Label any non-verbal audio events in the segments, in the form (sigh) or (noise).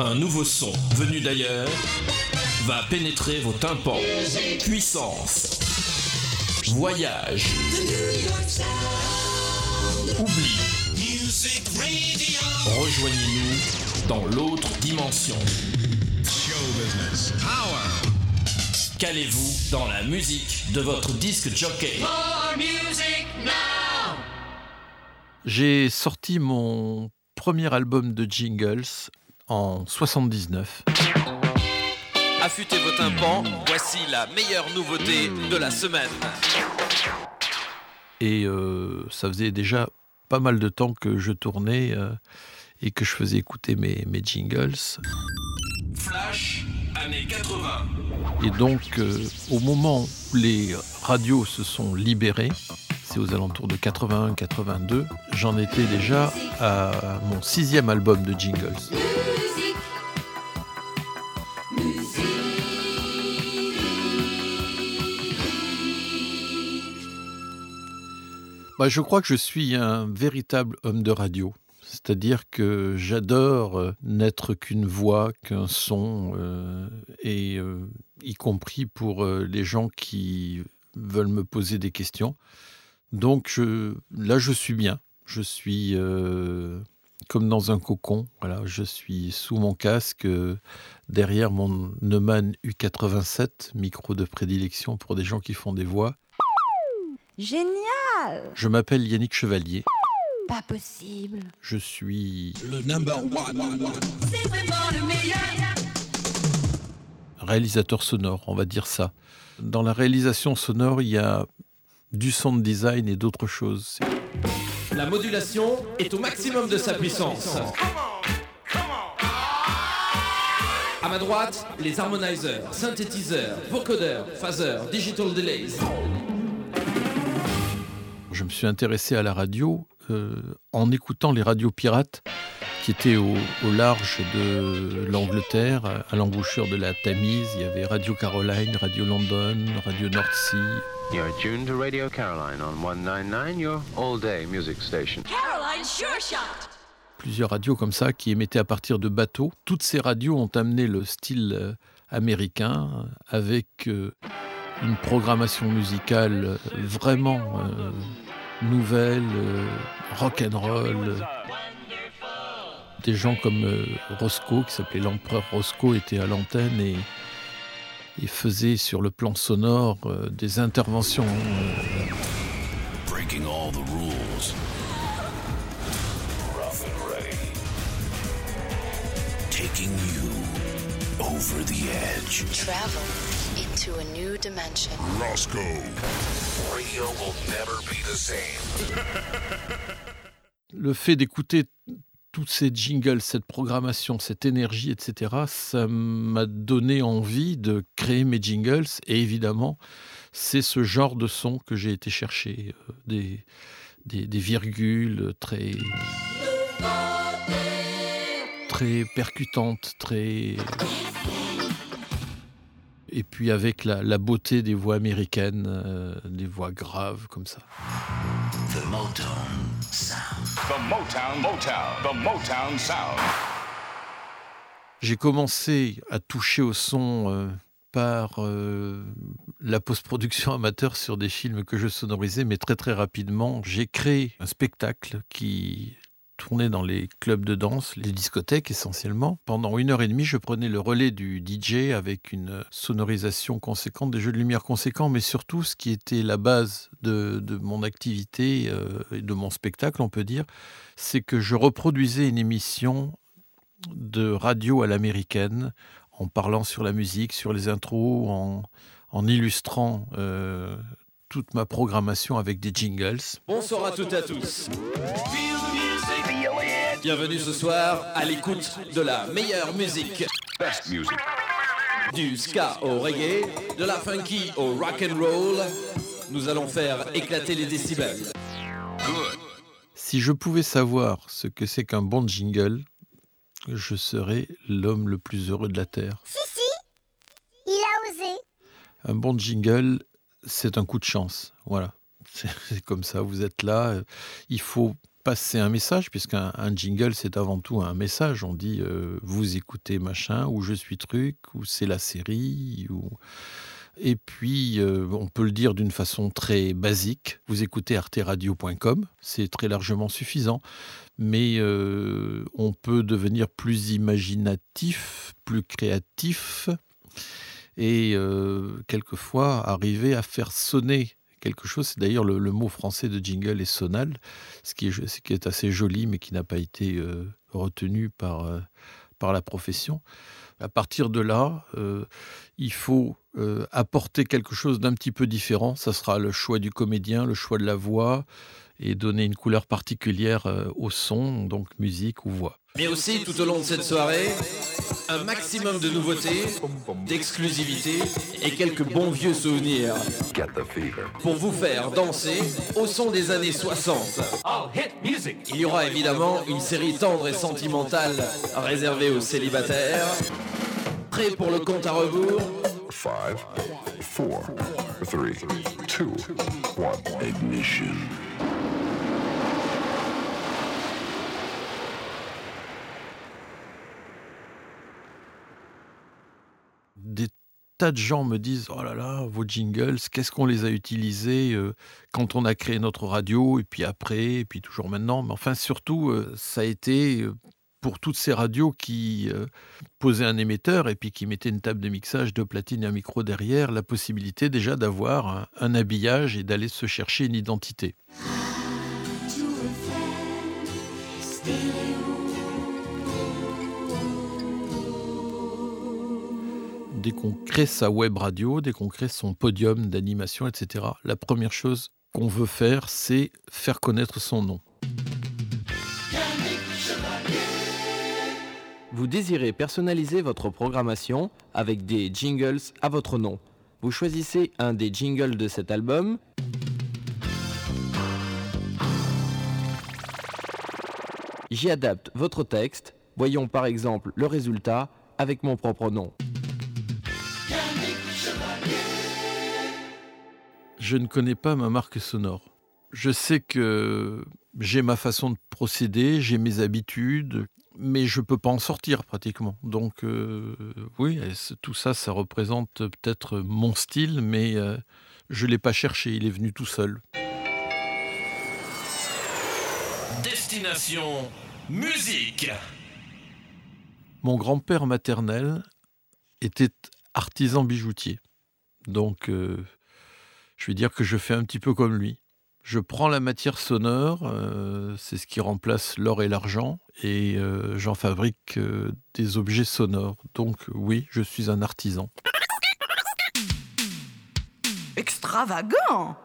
Un nouveau son venu d'ailleurs va pénétrer vos tympans. Puissance. Voyage. Oubli. Rejoignez-nous dans l'autre dimension. Calez-vous dans la musique de votre disque jockey. J'ai sorti mon premier album de jingles en 79. Affûtez vos tympans, voici la meilleure nouveauté de la semaine. Et euh, ça faisait déjà pas mal de temps que je tournais euh, et que je faisais écouter mes, mes jingles. Flash, années 80. Et donc, euh, au moment où les radios se sont libérées, c'est aux alentours de 81-82, j'en étais déjà à mon sixième album de jingles. Bah, je crois que je suis un véritable homme de radio. C'est-à-dire que j'adore euh, n'être qu'une voix, qu'un son, euh, et euh, y compris pour les gens qui veulent me poser des questions. Donc là, je suis bien. Je suis comme dans un cocon. Voilà, je suis sous mon casque, derrière mon Neumann U87, micro de prédilection pour des gens qui font des voix. Génial Je m'appelle Yannick Chevalier. Pas possible. Je suis Le number one. réalisateur sonore, on va dire ça. Dans la réalisation sonore, il y a du sound design et d'autres choses. La modulation est au maximum de sa puissance. À ma droite, les harmoniseurs, synthétiseurs, vocodeurs, phasers, digital delays. Je me suis intéressé à la radio euh, en écoutant les radios pirates qui étaient au, au large de l'Angleterre, à l'embouchure de la Tamise. Il y avait Radio Caroline, Radio London, Radio North Sea. You're tuned to Radio Caroline on 199, your all-day music station. Caroline Sure Shot. plusieurs radios comme ça qui émettaient à partir de bateaux. Toutes ces radios ont amené le style euh, américain euh, avec euh, une programmation musicale vraiment euh, nouvelle, euh, rock'n'roll. euh. Des gens comme euh, Roscoe, qui s'appelait l'empereur Roscoe, était à l'antenne et, et faisait sur le plan sonore des interventions the edge. Travel into a new dimension. Roscoe. Radio will never be the same. (laughs) le fait d'écouter tous ces jingles, cette programmation, cette énergie, etc., ça m'a donné envie de créer mes jingles. Et évidemment, c'est ce genre de son que j'ai été chercher. euh, des, des, des virgules très, très percutantes, très... Et puis avec la, la beauté des voix américaines, euh, des voix graves comme ça. The Motown sound. The Motown, Motown, the Motown sound. J'ai commencé à toucher au son euh, par euh, la post-production amateur sur des films que je sonorisais, mais très très rapidement, j'ai créé un spectacle qui tournait dans les clubs de danse, les discothèques essentiellement. Pendant une heure et demie, je prenais le relais du DJ avec une sonorisation conséquente, des jeux de lumière conséquents, mais surtout ce qui était la base de, mon activité euh, et de mon spectacle, on peut dire, c'est que je reproduisais une émission de radio à l'américaine, en parlant sur la musique, sur les intros, en, en illustrant euh, toute ma programmation avec des jingles. Bonsoir à toutes et à tous. Bienvenue ce soir à l'écoute de la meilleure musique. Best music. Du ska au reggae, de la funky au rock and roll. Nous allons faire éclater les décibels. Good. Si je pouvais savoir ce que c'est qu'un bon jingle, je serais l'homme le plus heureux de la Terre. Si, si Il a osé Un bon jingle, c'est un coup de chance. Voilà. (laughs) C'est comme ça, vous êtes là. Il faut passer un message, puisqu'un un jingle, c'est avant tout un message. On dit euh, vous écoutez machin, ou je suis truc, ou c'est la série, ou. Et puis, euh, on peut le dire d'une façon très basique. Vous écoutez arteradio.com, c'est très largement suffisant. Mais euh, on peut devenir plus imaginatif, plus créatif, et quelquefois arriver à faire sonner quelque chose. C'est d'ailleurs le, mot français de jingle est sonal, ce qui est, assez joli, mais qui n'a pas été euh, retenu par, euh, par la profession. À partir de là, euh, il faut apporter quelque chose d'un petit peu différent. Ça sera le choix du comédien, le choix de la voix, et donner une couleur particulière au son, donc musique ou voix. Mais aussi, tout au long de cette soirée, un maximum de nouveautés, d'exclusivité et quelques bons vieux souvenirs pour vous faire danser au son des années 60. Il y aura évidemment une série tendre et sentimentale réservée aux célibataires. Prêt pour le compte à rebours? Five, four, three, two, one. Ignition. des tas de gens me disent Oh là là, vos jingles, qu'est-ce qu'on les a utilisés euh, quand on a créé notre radio, et puis après, et puis toujours maintenant. Mais enfin, surtout, euh, ça a été euh, pour toutes ces radios qui posaient un émetteur et puis qui mettaient une table de mixage, deux platines et un micro derrière, la possibilité déjà d'avoir un habillage et d'aller se chercher une identité. Dès qu'on crée sa web radio, dès qu'on crée son podium d'animation, etc., la première chose qu'on veut faire, c'est faire connaître son nom. Vous désirez personnaliser votre programmation avec des jingles à votre nom. Vous choisissez un des jingles de cet album. J'y adapte votre texte. Voyons par exemple le résultat avec mon propre nom. Je ne connais pas ma marque sonore. Je sais que j'ai ma façon de procéder, j'ai mes habitudes, mais je peux pas en sortir pratiquement. Donc euh, oui, tout ça, ça représente peut-être mon style, mais euh, je l'ai pas cherché, il est venu tout seul. Destination musique. Mon grand-père maternel était artisan bijoutier. Donc, euh, je vais dire que je fais un petit peu comme lui. Je prends la matière sonore, euh, c'est ce qui remplace l'or et l'argent, et euh, j'en fabrique euh, des objets sonores. Donc, oui, je suis un artisan. Extravagant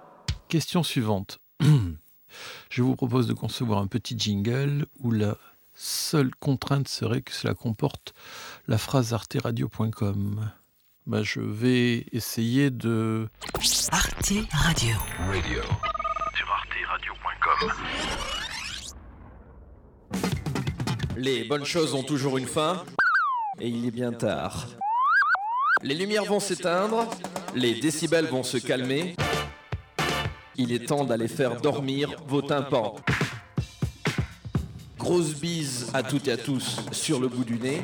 Question suivante. (clears throat) Je vous propose de concevoir un petit jingle où la seule contrainte serait que cela comporte la phrase arteradio.com. Bah, je vais essayer de... Arte Radio. Radio. Sur arteradio.com. Les bonnes choses ont toujours une fin, et il est bien tard. Les lumières vont s'éteindre, les décibels vont se calmer. Il est temps d'aller faire dormir vos tympans. Grosse bise à toutes et à tous sur le bout du nez.